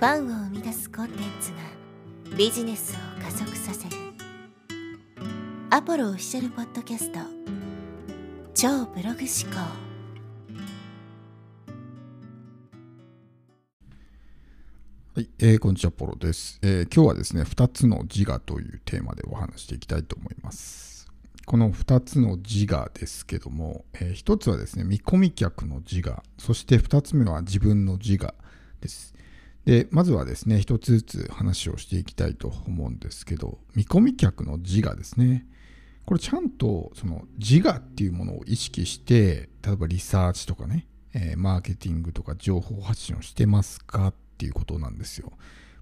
ファンを生み出すコンテンツがビジネスを加速させる。アポロオフィシャルポッドキャスト。超ブログ思考。はい、えー、こんにちは、ポロです、えー今日はですね、2つの自我というテーマでお話していきたいと思います。この2つの自我ですけども、え1つはですね、見込み客の自我、そして2つ目は自分の自我です。で、まずはですね、1つずつ話をしていきたいと思うんですけど、見込み客の自我ですね。これちゃんとその自我っていうものを意識して、例えばリサーチとかね、えーマーケティングとか情報発信をしてますかっていうことなんですよ。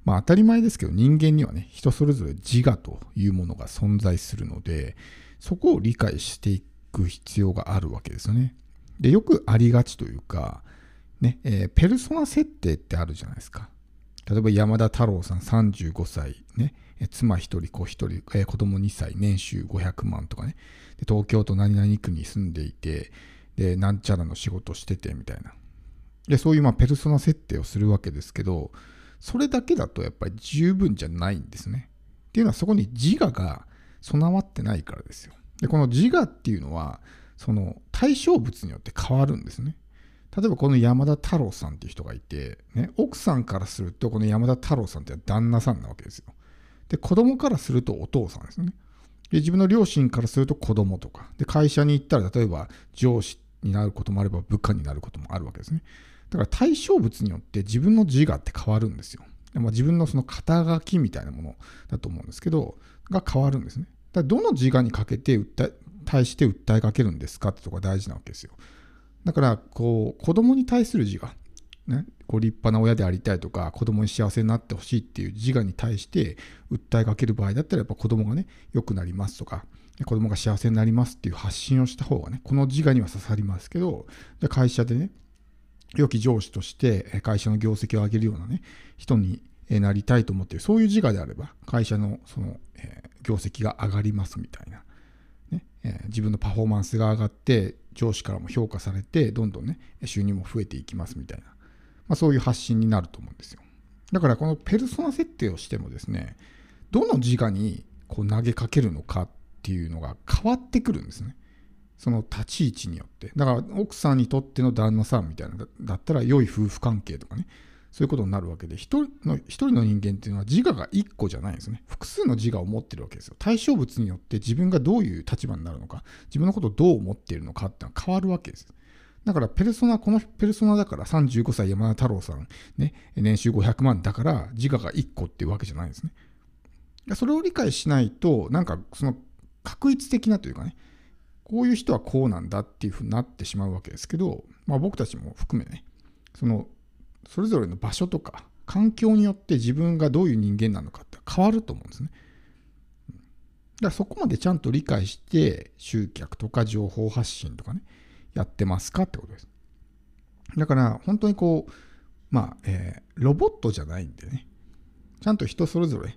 まあ当たり前ですけど人間にはね、人それぞれ自我というものが存在するので、そこを理解していく必要があるわけですよね。で、よくありがちというか、ね、えーペルソナ設定ってあるじゃないですか。例えば山田太郎さん35歳、ね、妻1人、子1人、えー子供2歳、年収500万とかね、で東京都何々区に住んでいて、で、なんちゃらの仕事しててみたいな。で、そういうまあペルソナ設定をするわけですけど、それだけだとやっぱり十分じゃないんですね。っていうのはそこに自我が備わってないからですよ。で、この自我っていうのは、その対象物によって変わるんですね。例えばこの山田太郎さんっていう人がいて、ね、奥さんからするとこの山田太郎さんって旦那さんなわけですよ。で、子供からするとお父さんですね。で、自分の両親からすると子供とか。で、会社に行ったら例えば上司になることもあれば部下になることもあるわけですね。だから対象物によって自分の自我って変わるんですよ。まあ、自分のその肩書きみたいなものだと思うんですけど、が変わるんですね。だからどの自我にかけて訴え、対して訴えかけるんですかってとこが大事なわけですよ。だから、こう、子供に対する自我、ね、こう立派な親でありたいとか、子供に幸せになってほしいっていう自我に対して訴えかける場合だったら、やっぱ子供がね、良くなりますとか、子供が幸せになりますっていう発信をした方がね、この自我には刺さりますけど、じゃあ会社でね、良き上司として会社の業績を上げるようなね、人になりたいと思っている、そういう自我であれば、会社のその、え業績が上がりますみたいな、ねえ自分のパフォーマンスが上がって、上司からも評価されて、どんどんね、収入も増えていきますみたいな、まあ、そういう発信になると思うんですよ。だから、このペルソナ設定をしてもですね、どの自我にこう投げかけるのかっていうのが変わってくるんですね。その立ち位置によって。だから奥さんにとっての旦那さんみたいなだったら良い夫婦関係とかね、そういうことになるわけで、一人の人の人間っていうのは自我が一個じゃないんですね。複数の自我を持ってるわけですよ。対象物によって自分がどういう立場になるのか、自分のことをどう思っているのかっていうのは変わるわけです。だから、ペルソナ、このペルソナだから35歳山田太郎さん、ね、年収500万だから自我が1個っていうわけじゃないんですね。それを理解しないと、なんかその確一的なというかね、こういう人はこうなんだっていうふうになってしまうわけですけど、まあ、僕たちも含めね、そのそれぞれの場所とか環境によって自分がどういう人間なのかって変わると思うんですね。だからそこまでちゃんと理解して集客とか情報発信とかね、やってますかってことです。だから本当にこう、まあ、えーロボットじゃないんでね、ちゃんと人それぞれ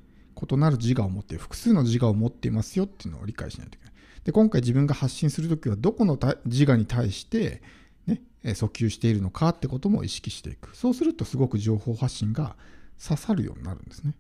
異なる自我を持って、複数の自我を持っていますよっていうのを理解しないといけない。で、今回自分が発信するときは、どこの自我に対して、ね、訴求しているのかってことも意識していく。そうすると、すごく情報発信が刺さるようになるんですね。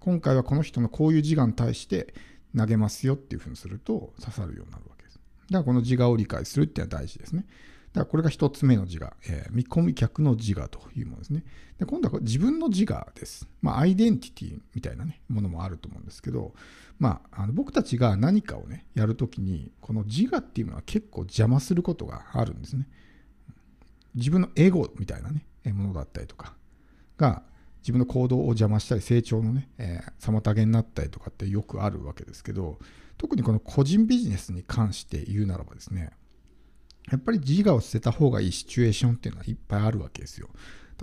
今回はこの人のこういう自我に対して投げますよっていうふうにすると刺さるようになるわけです。だからこの自我を理解するっていうのは大事ですね。だからこれが一つ目の自我、えー見込み客の自我というものですね。で今度は自分の自我です。まあ、アイデンティティみたいなね、ものもあると思うんですけど、まあ、あの僕たちが何かをね、やるときに、この自我っていうのは結構邪魔することがあるんですね。自分のエゴみたいなね、ものだったりとかが、自分の行動を邪魔したり、成長のね、えー妨げになったりとかってよくあるわけですけど、特にこの個人ビジネスに関して言うならばですね、やっぱり自我を捨てた方がいいシチュエーションっていうのはいっぱいあるわけですよ。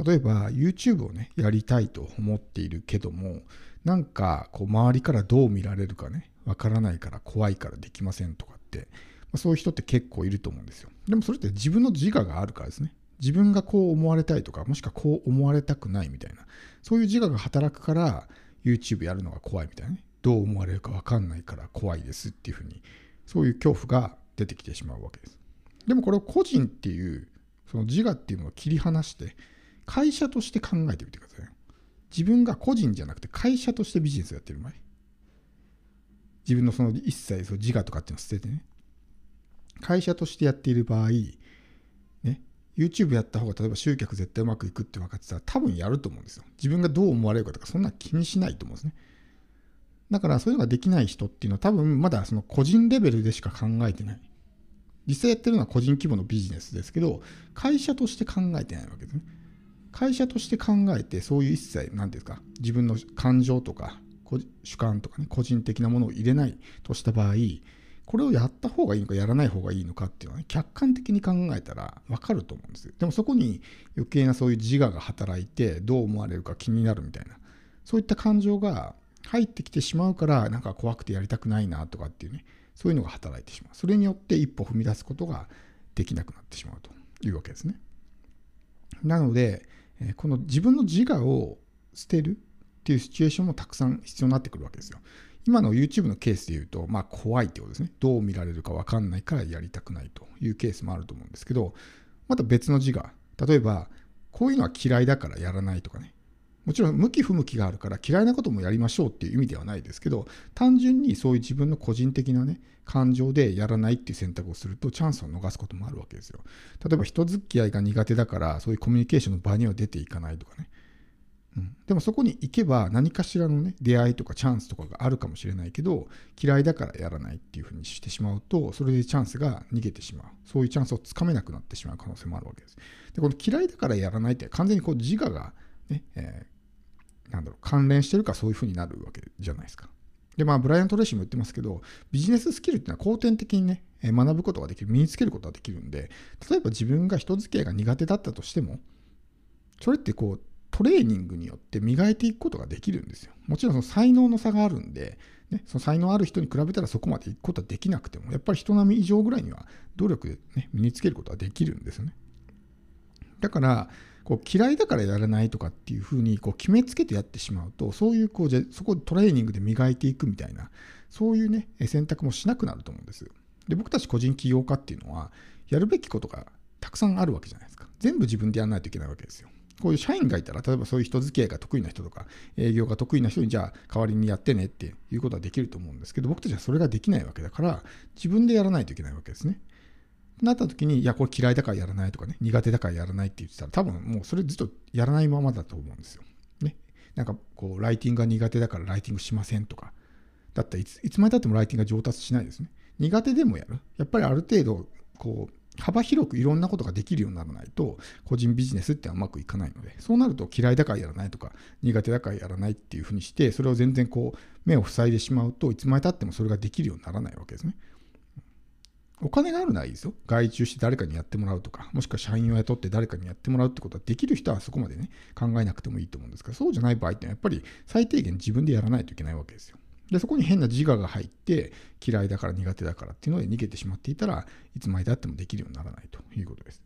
例えば YouTube をね、やりたいと思っているけども、なんかこう周りからどう見られるかね、わからないから怖いからできませんとかって、まあそういう人って結構いると思うんですよ。でもそれって自分の自我があるからですね。自分がこう思われたいとか、もしくはこう思われたくないみたいな、そういう自我が働くから YouTube やるのが怖いみたいなね。どう思われるかわかんないから怖いですっていうふうに、そういう恐怖が出てきてしまうわけです。でもこれを個人っていう、その自我っていうのを切り離して、会社として考えてみてください。自分が個人じゃなくて会社としてビジネスをやってる場合自分のその一切その自我とかっていうのを捨ててね会社としてやっている場合 YouTube やった方が例えば集客絶対うまくいくって分かってたら多分やると思うんですよ。自分がどう思われるかとかそんな気にしないと思うんですね。だからそういうのができない人っていうのは多分まだその個人レベルでしか考えてない。実際やってるのは個人規模のビジネスですけど会社として考えてないわけですね。会社として考えてそういう一切何ていうか自分の感情とか主観とかね個人的なものを入れないとした場合これをやった方がいいのかやらない方がいいのかっていうのは、ね、客観的に考えたら分かると思うんですよ。でもそこに余計なそういう自我が働いてどう思われるか気になるみたいなそういった感情が入ってきてしまうからなんか怖くてやりたくないなとかっていうねそういうのが働いてしまう。それによって一歩踏み出すことができなくなってしまうというわけですね。なのでこの自分の自我を捨てるっていうシチュエーションもたくさん必要になってくるわけですよ。今の YouTube のケースで言うと、まあ怖いってことですね。どう見られるか分かんないからやりたくないというケースもあると思うんですけど、また別の自我。例えば、こういうのは嫌いだからやらないとかね。もちろん向き不向きがあるから嫌いなこともやりましょうっていう意味ではないですけど単純にそういう自分の個人的なね感情でやらないっていう選択をするとチャンスを逃すこともあるわけですよ例えば人付き合いが苦手だからそういうコミュニケーションの場には出ていかないとかねうん、でもそこに行けば何かしらのね出会いとかチャンスとかがあるかもしれないけど嫌いだからやらないっていうふうにしてしまうとそれでチャンスが逃げてしまう。そういうチャンスをつかめなくなってしまう可能性もあるわけです。でこの嫌いだからやらないって完全にこう自我がね、えー、なんだろう関連してるかそういうふうになるわけじゃないですか。でまあブライアント・レーシーも言ってますけどビジネススキルっていうのは後天的にね学ぶことができる身につけることができるんで例えば自分が人付き合いが苦手だったとしてもそれってこうトレーニングによって磨いていくことができるんですよ。もちろんその才能の差があるんで、ね、その才能ある人に比べたらそこまでいくことはできなくても、やっぱり人並み以上ぐらいには努力で、ね、身につけることはできるんですよね。だから、こう嫌いだからやらないとかっていうふうにこう決めつけてやってしまうと、そういうこうじゃそこでトレーニングで磨いていくみたいな、そういうね、選択もしなくなると思うんです。で、僕たち個人起業家っていうのは、やるべきことがたくさんあるわけじゃないですか。全部自分でやらないといけないわけですよ。こういう社員がいたら、例えばそういう人付き合いが得意な人とか、営業が得意な人に、じゃあ代わりにやってねっていうことはできると思うんですけど、僕たちはそれができないわけだから、自分でやらないといけないわけですね。なった時に、いや、これ嫌いだからやらないとかね、苦手だからやらないって言ってたら、多分もうそれずっとやらないままだと思うんですよ。ね。なんかこう、ライティングが苦手だからライティングしませんとか、だったらいついつまでたってもライティングが上達しないですね。苦手でもやる。やっぱりある程度、こう、幅広くいろんなことができるようにならないと、個人ビジネスってうまくいかないので、そうなると嫌いだからやらないとか、苦手だからやらないっていうふうにして、それを全然こう、目を塞いでしまうといつまでたってもそれができるようにならないわけですね。お金があるのはいいですよ。外注して誰かにやってもらうとか、もしくは社員を雇って誰かにやってもらうってことはできる人はそこまでね、考えなくてもいいと思うんですが、そうじゃない場合ってやっぱり最低限自分でやらないといけないわけですよ。で、そこに変な自我が入って、嫌いだから苦手だからっていうので逃げてしまっていたらいつまでたってもできるようにならないということです。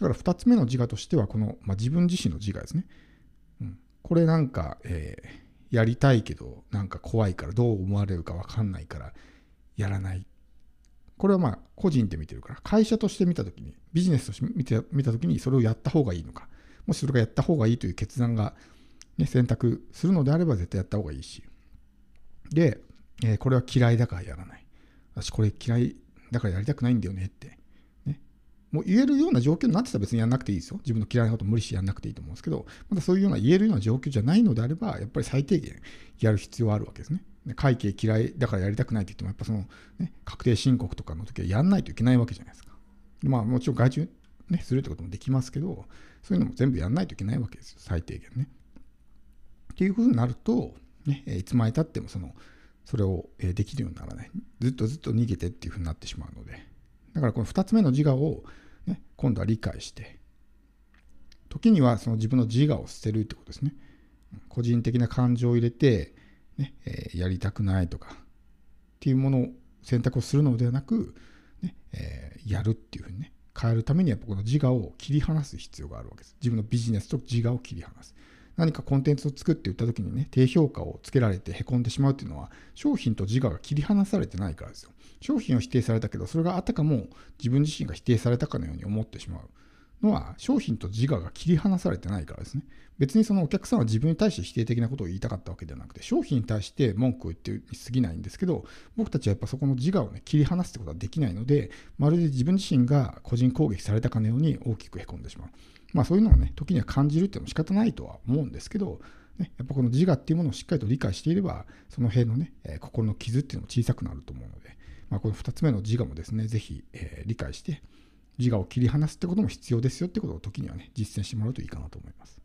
だから2つ目の自我としては、この、まあ、自分自身の自我ですね。うん、これなんか、えー、やりたいけど、なんか怖いから、どう思われるか分かんないから、やらない。これはまあ個人で見てるから、会社として見たときに、ビジネスとして見て見たときに、それをやった方がいいのか、もしそれがやった方がいいという決断が、ね、選択するのであれば絶対やった方がいいし、で、えー、これは嫌いだからやらない。私これ嫌いだからやりたくないんだよねって。ね。もう言えるような状況になってたら別にやんなくていいですよ。自分の嫌いなこと無理してやんなくていいと思うんですけど、まだそういうような言えるような状況じゃないのであれば、やっぱり最低限やる必要はあるわけですね。会計嫌いだからやりたくないって言っても、やっぱその、ね、確定申告とかの時はやんないといけないわけじゃないですか。まあもちろん外注、ね、するってこともできますけど、そういうのも全部やんないといけないわけですよ。最低限ね。っていうふうになると、ね、いつまでたってもその、それをできるようにならない。ずっとずっと逃げてっていうふうになってしまうので。だからこの2つ目の自我を、ね、今度は理解して、時にはその自分の自我を捨てるってことですね。個人的な感情を入れて、ねえー、やりたくないとかっていうものを選択をするのではなく、ねえー、やるっていうふうにね変えるためにはこの自我を切り離す必要があるわけです。自分のビジネスと自我を切り離す。何かコンテンツを作って売った時にね、低評価をつけられてへこんでしまうっていうのは、商品と自我が切り離されてないからですよ。商品を否定されたけど、それがあたかも自分自身が否定されたかのように思ってしまう。のは商品と自我が切り離されてないからですね。別にそのお客さんは自分に対して否定的なことを言いたかったわけではなくて、商品に対して文句を言ってに過ぎないんですけど、僕たちはやっぱそこの自我をね、切り離すってことはできないので、まるで自分自身が個人攻撃されたかのように大きくへこんでしまう。まあそういうのをね、時には感じるっていうのも仕方ないとは思うんですけど、ね、やっぱこの自我っていうものをしっかりと理解していれば、その辺のね、えー、心の傷っていうのも小さくなると思うので、まあ、この2つ目の自我もですね、ぜひ、えー、理解して、自我を切り離すってことも必要ですよってことを時にはね、実践してもらうといいかなと思います。